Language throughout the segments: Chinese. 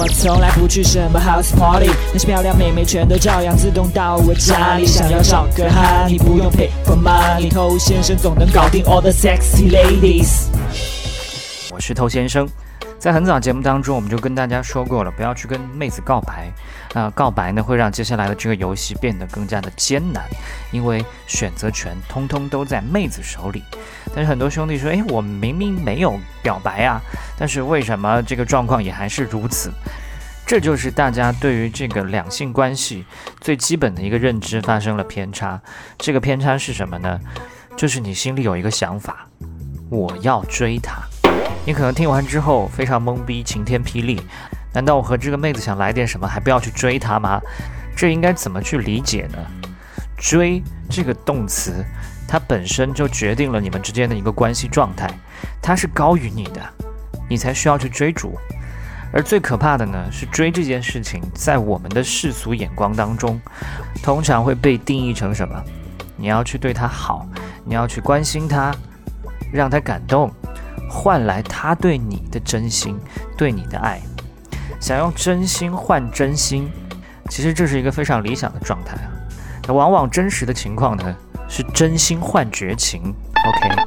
我从来不去什么 house party，那些漂亮妹妹全都照样自动到我家里。想要找个哈，你不用 pay for money，偷先生总能搞定 all the sexy ladies。我是偷先生。在很早节目当中，我们就跟大家说过了，不要去跟妹子告白。那告白呢，会让接下来的这个游戏变得更加的艰难，因为选择权通通都在妹子手里。但是很多兄弟说，诶，我明明没有表白啊，但是为什么这个状况也还是如此？这就是大家对于这个两性关系最基本的一个认知发生了偏差。这个偏差是什么呢？就是你心里有一个想法，我要追她。你可能听完之后非常懵逼，晴天霹雳。难道我和这个妹子想来点什么，还不要去追她吗？这应该怎么去理解呢？追这个动词，它本身就决定了你们之间的一个关系状态，它是高于你的，你才需要去追逐。而最可怕的呢，是追这件事情，在我们的世俗眼光当中，通常会被定义成什么？你要去对她好，你要去关心她，让她感动。换来他对你的真心，对你的爱，想用真心换真心，其实这是一个非常理想的状态啊。那往往真实的情况呢，是真心换绝情。OK，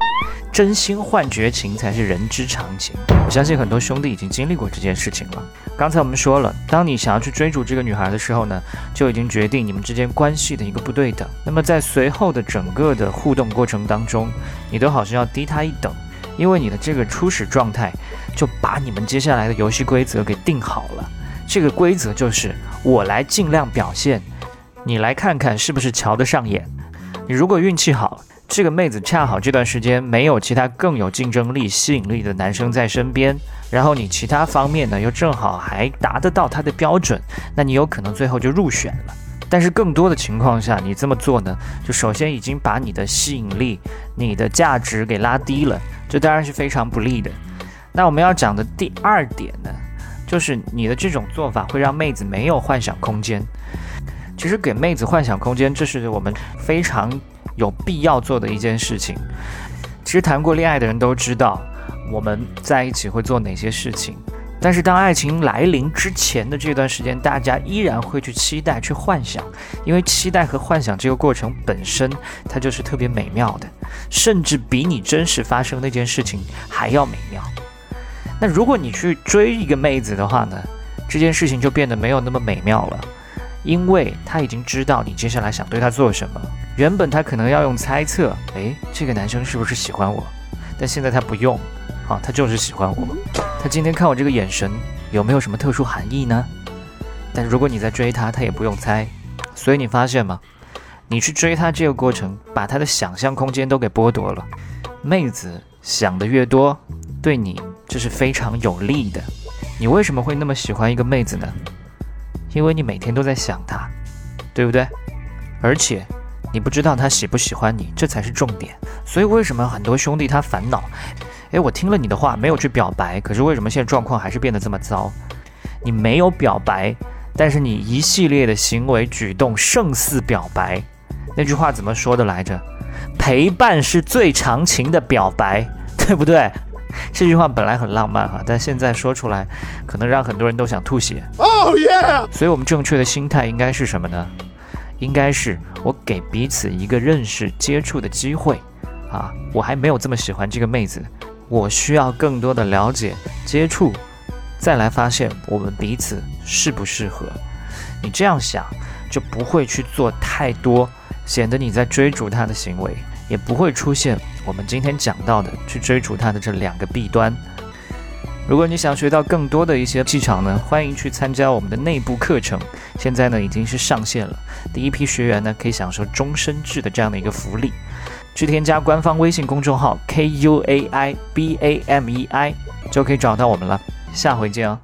真心换绝情才是人之常情。我相信很多兄弟已经经历过这件事情了。刚才我们说了，当你想要去追逐这个女孩的时候呢，就已经决定你们之间关系的一个不对等。那么在随后的整个的互动过程当中，你都好像要低她一等。因为你的这个初始状态，就把你们接下来的游戏规则给定好了。这个规则就是我来尽量表现，你来看看是不是瞧得上眼。你如果运气好，这个妹子恰好这段时间没有其他更有竞争力、吸引力的男生在身边，然后你其他方面呢又正好还达得到她的标准，那你有可能最后就入选了。但是更多的情况下，你这么做呢，就首先已经把你的吸引力、你的价值给拉低了。这当然是非常不利的。那我们要讲的第二点呢，就是你的这种做法会让妹子没有幻想空间。其实给妹子幻想空间，这是我们非常有必要做的一件事情。其实谈过恋爱的人都知道，我们在一起会做哪些事情。但是当爱情来临之前的这段时间，大家依然会去期待、去幻想，因为期待和幻想这个过程本身，它就是特别美妙的，甚至比你真实发生那件事情还要美妙。那如果你去追一个妹子的话呢，这件事情就变得没有那么美妙了，因为她已经知道你接下来想对她做什么。原本她可能要用猜测，诶，这个男生是不是喜欢我？但现在她不用。好，他就是喜欢我。他今天看我这个眼神，有没有什么特殊含义呢？但如果你在追他，他也不用猜。所以你发现吗？你去追他这个过程，把他的想象空间都给剥夺了。妹子想的越多，对你这是非常有利的。你为什么会那么喜欢一个妹子呢？因为你每天都在想她，对不对？而且你不知道她喜不喜欢你，这才是重点。所以为什么很多兄弟他烦恼？诶，我听了你的话，没有去表白，可是为什么现在状况还是变得这么糟？你没有表白，但是你一系列的行为举动胜似表白。那句话怎么说的来着？陪伴是最长情的表白，对不对？这句话本来很浪漫哈，但现在说出来，可能让很多人都想吐血。哦耶！所以我们正确的心态应该是什么呢？应该是我给彼此一个认识、接触的机会啊！我还没有这么喜欢这个妹子。我需要更多的了解、接触，再来发现我们彼此适不适合。你这样想，就不会去做太多显得你在追逐他的行为，也不会出现我们今天讲到的去追逐他的这两个弊端。如果你想学到更多的一些技巧呢，欢迎去参加我们的内部课程。现在呢已经是上线了，第一批学员呢可以享受终身制的这样的一个福利。去添加官方微信公众号 k u a i b a m e i，就可以找到我们了。下回见哦。